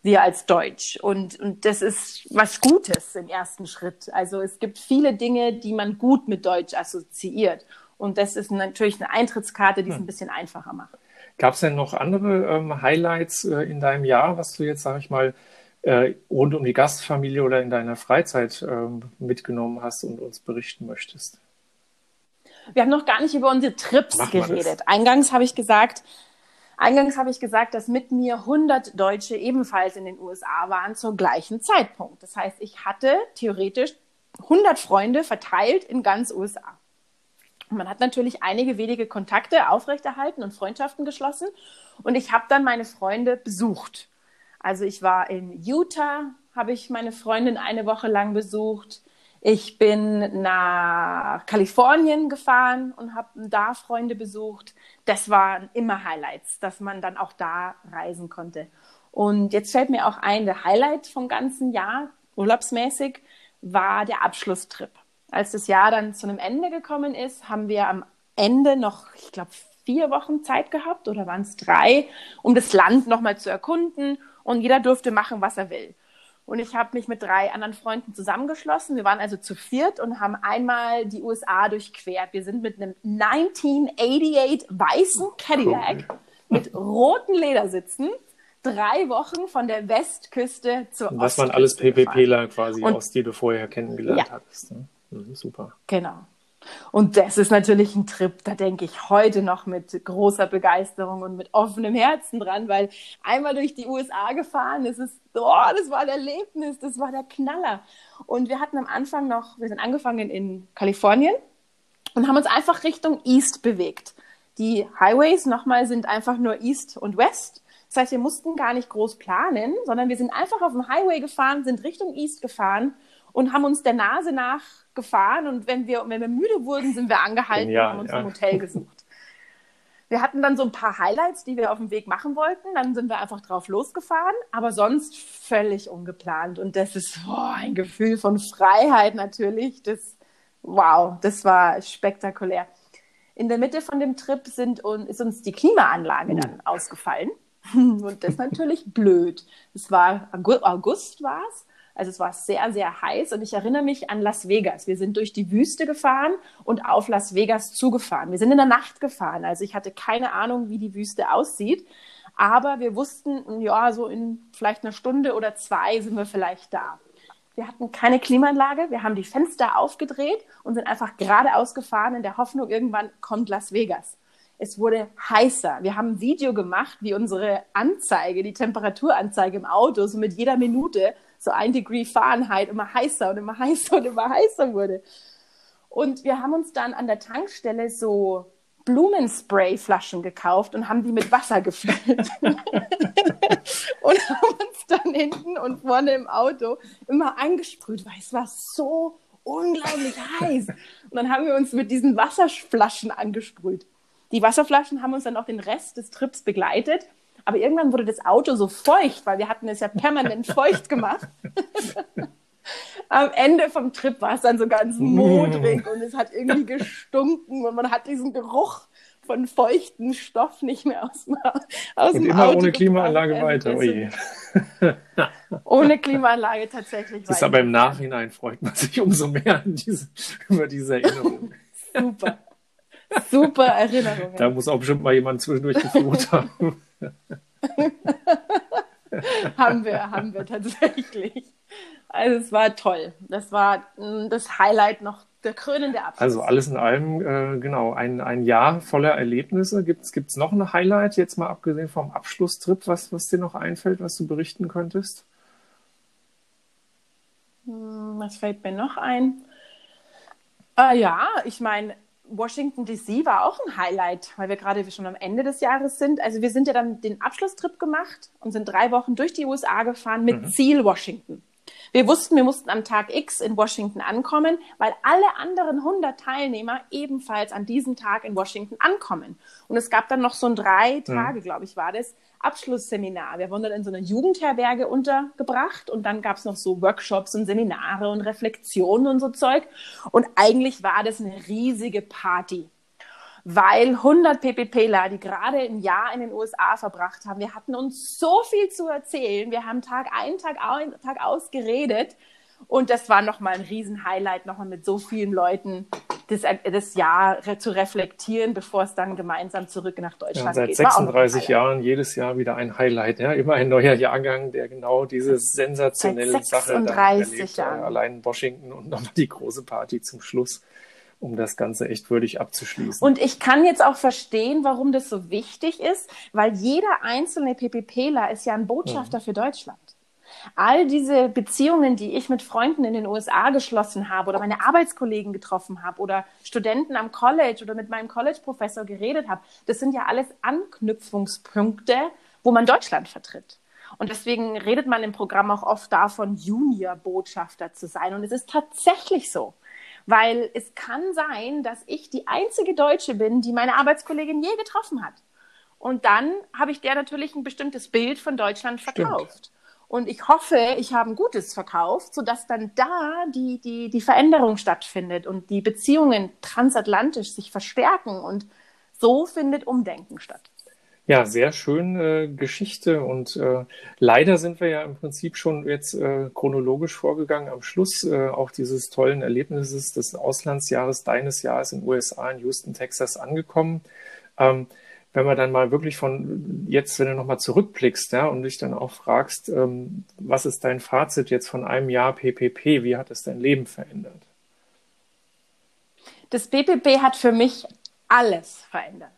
wir als Deutsch. Und, und das ist was Gutes im ersten Schritt. Also es gibt viele Dinge, die man gut mit Deutsch assoziiert. Und das ist natürlich eine Eintrittskarte, die es hm. ein bisschen einfacher macht. Gab es denn noch andere ähm, Highlights äh, in deinem Jahr, was du jetzt, sag ich mal, äh, rund um die Gastfamilie oder in deiner Freizeit äh, mitgenommen hast und uns berichten möchtest? Wir haben noch gar nicht über unsere Trips geredet. Eingangs habe ich gesagt, Eingangs habe ich gesagt, dass mit mir 100 Deutsche ebenfalls in den USA waren zum gleichen Zeitpunkt. Das heißt, ich hatte theoretisch 100 Freunde verteilt in ganz USA. Man hat natürlich einige wenige Kontakte aufrechterhalten und Freundschaften geschlossen. Und ich habe dann meine Freunde besucht. Also ich war in Utah, habe ich meine Freundin eine Woche lang besucht. Ich bin nach Kalifornien gefahren und habe da Freunde besucht. Das waren immer Highlights, dass man dann auch da reisen konnte. Und jetzt fällt mir auch ein, der Highlight vom ganzen Jahr, urlaubsmäßig, war der Abschlusstrip. Als das Jahr dann zu einem Ende gekommen ist, haben wir am Ende noch, ich glaube, vier Wochen Zeit gehabt oder waren es drei, um das Land nochmal zu erkunden und jeder durfte machen, was er will. Und ich habe mich mit drei anderen Freunden zusammengeschlossen. Wir waren also zu viert und haben einmal die USA durchquert. Wir sind mit einem 1988 weißen Cadillac mit roten Ledersitzen drei Wochen von der Westküste zur Was waren alles PPPler quasi und, aus, die du vorher kennengelernt ja. hattest. Ne? Mhm, super. Genau. Und das ist natürlich ein Trip, da denke ich heute noch mit großer Begeisterung und mit offenem Herzen dran, weil einmal durch die USA gefahren, das ist, oh, das war ein Erlebnis, das war der Knaller. Und wir hatten am Anfang noch, wir sind angefangen in Kalifornien und haben uns einfach Richtung East bewegt. Die Highways nochmal sind einfach nur East und West. Das heißt, wir mussten gar nicht groß planen, sondern wir sind einfach auf dem Highway gefahren, sind Richtung East gefahren und haben uns der Nase nach gefahren und wenn wir, wenn wir müde wurden, sind wir angehalten ja, und haben uns ja. ein Hotel gesucht. Wir hatten dann so ein paar Highlights, die wir auf dem Weg machen wollten. Dann sind wir einfach drauf losgefahren, aber sonst völlig ungeplant. Und das ist oh, ein Gefühl von Freiheit natürlich. Das, wow, das war spektakulär. In der Mitte von dem Trip sind, ist uns die Klimaanlage dann ausgefallen. Und das ist natürlich blöd. Es war August war es also es war sehr, sehr heiß und ich erinnere mich an Las Vegas. Wir sind durch die Wüste gefahren und auf Las Vegas zugefahren. Wir sind in der Nacht gefahren. Also ich hatte keine Ahnung, wie die Wüste aussieht. Aber wir wussten, ja, so in vielleicht einer Stunde oder zwei sind wir vielleicht da. Wir hatten keine Klimaanlage, wir haben die Fenster aufgedreht und sind einfach geradeaus gefahren in der Hoffnung, irgendwann kommt Las Vegas. Es wurde heißer. Wir haben ein Video gemacht, wie unsere Anzeige, die Temperaturanzeige im Auto, so mit jeder Minute so ein Degree Fahrenheit immer heißer und immer heißer und immer heißer wurde. Und wir haben uns dann an der Tankstelle so Blumensprayflaschen gekauft und haben die mit Wasser gefüllt. und haben uns dann hinten und vorne im Auto immer angesprüht, weil es war so unglaublich heiß. Und dann haben wir uns mit diesen Wasserflaschen angesprüht. Die Wasserflaschen haben uns dann auch den Rest des Trips begleitet. Aber irgendwann wurde das Auto so feucht, weil wir hatten es ja permanent feucht gemacht. Am Ende vom Trip war es dann so ganz modrig und es hat irgendwie gestunken und man hat diesen Geruch von feuchten Stoff nicht mehr aus, aus und dem immer Auto ohne Klimaanlage weiter. Oje. ohne Klimaanlage tatsächlich das weiter. Ist aber im Nachhinein freut man sich umso mehr diese, über diese Erinnerung. Super. Super Erinnerungen. Da muss auch bestimmt mal jemand zwischendurch geflucht haben. haben wir, haben wir tatsächlich. Also es war toll. Das war mm, das Highlight noch, der krönende Abschluss. Also alles in allem, äh, genau, ein, ein Jahr voller Erlebnisse. Gibt es noch ein Highlight, jetzt mal abgesehen vom Abschlusstrip, was, was dir noch einfällt, was du berichten könntest? Hm, was fällt mir noch ein? Äh, ja, ich meine, Washington DC war auch ein Highlight, weil wir gerade schon am Ende des Jahres sind. Also wir sind ja dann den Abschlusstrip gemacht und sind drei Wochen durch die USA gefahren mit mhm. Ziel Washington. Wir wussten, wir mussten am Tag X in Washington ankommen, weil alle anderen 100 Teilnehmer ebenfalls an diesem Tag in Washington ankommen. Und es gab dann noch so ein drei. Tage, mhm. glaube ich, war das, Abschlussseminar. Wir wurden dann in so einer Jugendherberge untergebracht und dann gab es noch so Workshops und Seminare und Reflexionen und so Zeug. Und eigentlich war das eine riesige Party weil 100 PPPler, die gerade ein Jahr in den USA verbracht haben, wir hatten uns so viel zu erzählen. Wir haben Tag ein, Tag, ein, Tag aus geredet. Und das war nochmal ein Riesenhighlight, nochmal mit so vielen Leuten das, das Jahr zu reflektieren, bevor es dann gemeinsam zurück nach Deutschland ja, seit geht. Seit 36 Jahren jedes Jahr wieder ein Highlight. Ja? Immer ein neuer Jahrgang, der genau diese sensationelle Sache dann erlebt. Jahren. Allein Washington und nochmal die große Party zum Schluss um das Ganze echt würdig abzuschließen. Und ich kann jetzt auch verstehen, warum das so wichtig ist, weil jeder einzelne PPPler ist ja ein Botschafter mhm. für Deutschland. All diese Beziehungen, die ich mit Freunden in den USA geschlossen habe oder meine Arbeitskollegen getroffen habe oder Studenten am College oder mit meinem College-Professor geredet habe, das sind ja alles Anknüpfungspunkte, wo man Deutschland vertritt. Und deswegen redet man im Programm auch oft davon, Junior-Botschafter zu sein. Und es ist tatsächlich so. Weil es kann sein, dass ich die einzige Deutsche bin, die meine Arbeitskollegin je getroffen hat. Und dann habe ich der natürlich ein bestimmtes Bild von Deutschland verkauft. Stimmt. Und ich hoffe, ich habe ein gutes verkauft, sodass dann da die, die, die Veränderung stattfindet und die Beziehungen transatlantisch sich verstärken. Und so findet Umdenken statt. Ja, sehr schön äh, Geschichte und äh, leider sind wir ja im Prinzip schon jetzt äh, chronologisch vorgegangen am Schluss äh, auch dieses tollen Erlebnisses des Auslandsjahres deines Jahres in USA in Houston, Texas angekommen. Ähm, wenn man dann mal wirklich von jetzt, wenn du nochmal zurückblickst, ja, und dich dann auch fragst, ähm, was ist dein Fazit jetzt von einem Jahr PPP? Wie hat es dein Leben verändert? Das PPP hat für mich alles verändert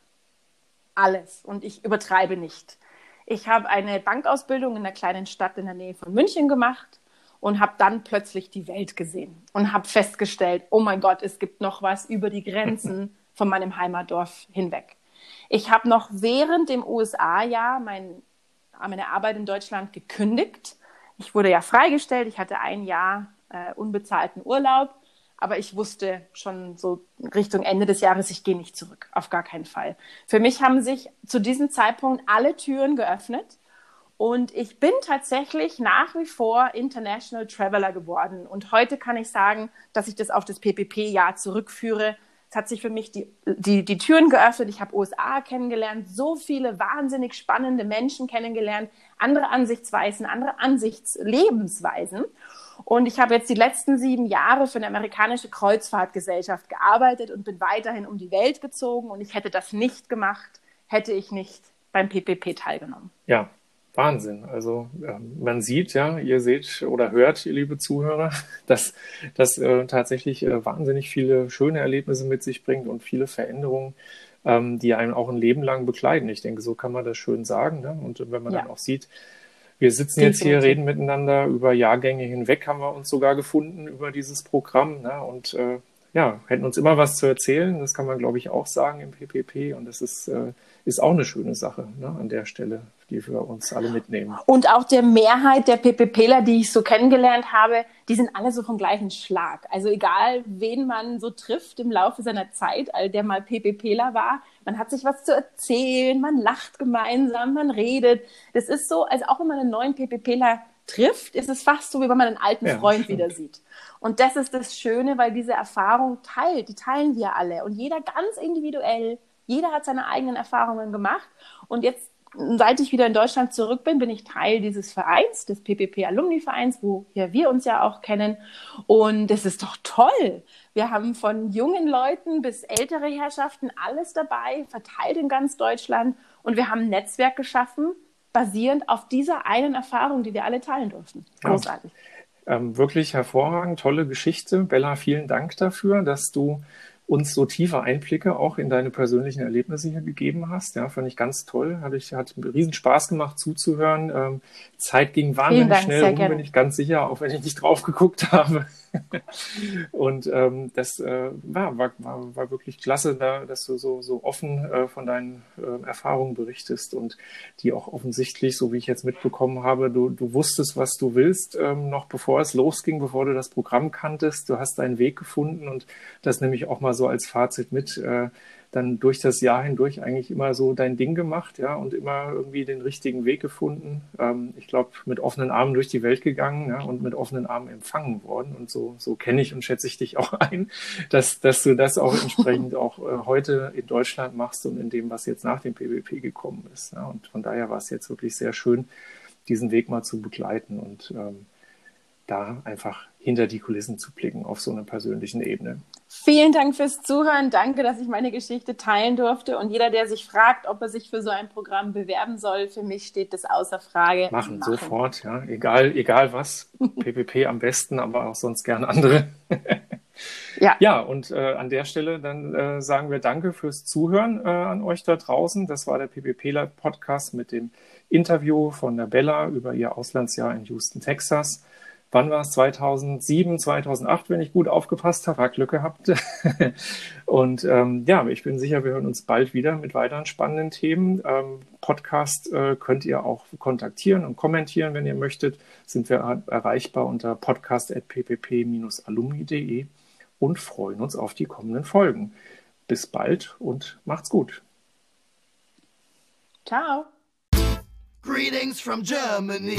alles und ich übertreibe nicht. Ich habe eine Bankausbildung in einer kleinen Stadt in der Nähe von München gemacht und habe dann plötzlich die Welt gesehen und habe festgestellt, oh mein Gott, es gibt noch was über die Grenzen von meinem Heimatdorf hinweg. Ich habe noch während dem USA-Jahr mein, meine Arbeit in Deutschland gekündigt. Ich wurde ja freigestellt, ich hatte ein Jahr äh, unbezahlten Urlaub aber ich wusste schon so Richtung Ende des Jahres, ich gehe nicht zurück, auf gar keinen Fall. Für mich haben sich zu diesem Zeitpunkt alle Türen geöffnet und ich bin tatsächlich nach wie vor International Traveler geworden. Und heute kann ich sagen, dass ich das auf das PPP-Jahr zurückführe. Es hat sich für mich die, die, die Türen geöffnet. Ich habe USA kennengelernt, so viele wahnsinnig spannende Menschen kennengelernt, andere Ansichtsweisen, andere Ansichtslebensweisen. Und ich habe jetzt die letzten sieben Jahre für eine amerikanische Kreuzfahrtgesellschaft gearbeitet und bin weiterhin um die Welt gezogen. Und ich hätte das nicht gemacht, hätte ich nicht beim PPP teilgenommen. Ja, Wahnsinn. Also äh, man sieht ja, ihr seht oder hört, ihr liebe Zuhörer, dass das äh, tatsächlich äh, wahnsinnig viele schöne Erlebnisse mit sich bringt und viele Veränderungen, ähm, die einem auch ein Leben lang begleiten. Ich denke, so kann man das schön sagen. Ne? Und wenn man ja. dann auch sieht, wir sitzen jetzt hier, reden miteinander über Jahrgänge hinweg, haben wir uns sogar gefunden über dieses Programm. Ne? Und äh, ja, hätten uns immer was zu erzählen. Das kann man, glaube ich, auch sagen im PPP. Und das ist, äh, ist auch eine schöne Sache ne, an der Stelle, die wir uns alle mitnehmen. Und auch der Mehrheit der PPPler, die ich so kennengelernt habe, die sind alle so vom gleichen Schlag. Also egal, wen man so trifft im Laufe seiner Zeit, der mal PPPler war, man hat sich was zu erzählen, man lacht gemeinsam, man redet. Das ist so, also auch wenn man einen neuen PPPler trifft, ist es fast so, wie wenn man einen alten ja, Freund wieder sieht. Und das ist das Schöne, weil diese Erfahrung teilt, die teilen wir alle und jeder ganz individuell. Jeder hat seine eigenen Erfahrungen gemacht und jetzt seit ich wieder in Deutschland zurück bin, bin ich Teil dieses Vereins, des PPP Alumni Vereins, wo ja wir uns ja auch kennen. Und es ist doch toll. Wir haben von jungen Leuten bis ältere Herrschaften alles dabei, verteilt in ganz Deutschland. Und wir haben ein Netzwerk geschaffen, basierend auf dieser einen Erfahrung, die wir alle teilen durften. Großartig. Ja, ähm, wirklich hervorragend, tolle Geschichte. Bella, vielen Dank dafür, dass du uns so tiefe Einblicke auch in deine persönlichen Erlebnisse hier gegeben hast. Ja, fand ich ganz toll. Hat, ich, hat riesen Spaß gemacht zuzuhören. Ähm, Zeit ging wahnsinnig Dank, schnell rum, bin ich ganz sicher, auch wenn ich nicht drauf geguckt habe. und ähm, das äh, war, war, war, wirklich klasse, da, dass du so, so offen äh, von deinen äh, Erfahrungen berichtest und die auch offensichtlich, so wie ich jetzt mitbekommen habe, du, du wusstest, was du willst, ähm, noch bevor es losging, bevor du das Programm kanntest. Du hast deinen Weg gefunden und das nehme ich auch mal so als Fazit mit. Äh, dann durch das Jahr hindurch eigentlich immer so dein Ding gemacht, ja, und immer irgendwie den richtigen Weg gefunden. Ähm, ich glaube, mit offenen Armen durch die Welt gegangen, ja, und mit offenen Armen empfangen worden. Und so, so kenne ich und schätze ich dich auch ein, dass, dass du das auch entsprechend auch äh, heute in Deutschland machst und in dem, was jetzt nach dem PWP gekommen ist. Ja. Und von daher war es jetzt wirklich sehr schön, diesen Weg mal zu begleiten und ähm, da einfach hinter die Kulissen zu blicken auf so einer persönlichen Ebene. Vielen Dank fürs Zuhören. Danke, dass ich meine Geschichte teilen durfte. Und jeder, der sich fragt, ob er sich für so ein Programm bewerben soll, für mich steht das außer Frage. Machen, Machen. sofort, ja. Egal, egal was. PPP am besten, aber auch sonst gern andere. ja. Ja, und äh, an der Stelle dann äh, sagen wir Danke fürs Zuhören äh, an euch da draußen. Das war der PPP-Podcast mit dem Interview von der Bella über ihr Auslandsjahr in Houston, Texas wann war es? 2007, 2008, wenn ich gut aufgepasst habe, Glück gehabt. und ähm, ja, ich bin sicher, wir hören uns bald wieder mit weiteren spannenden Themen. Ähm, Podcast äh, könnt ihr auch kontaktieren und kommentieren, wenn ihr möchtet. Sind wir erreichbar unter podcast.ppp-alumni.de und freuen uns auf die kommenden Folgen. Bis bald und macht's gut. Ciao. Greetings from Germany.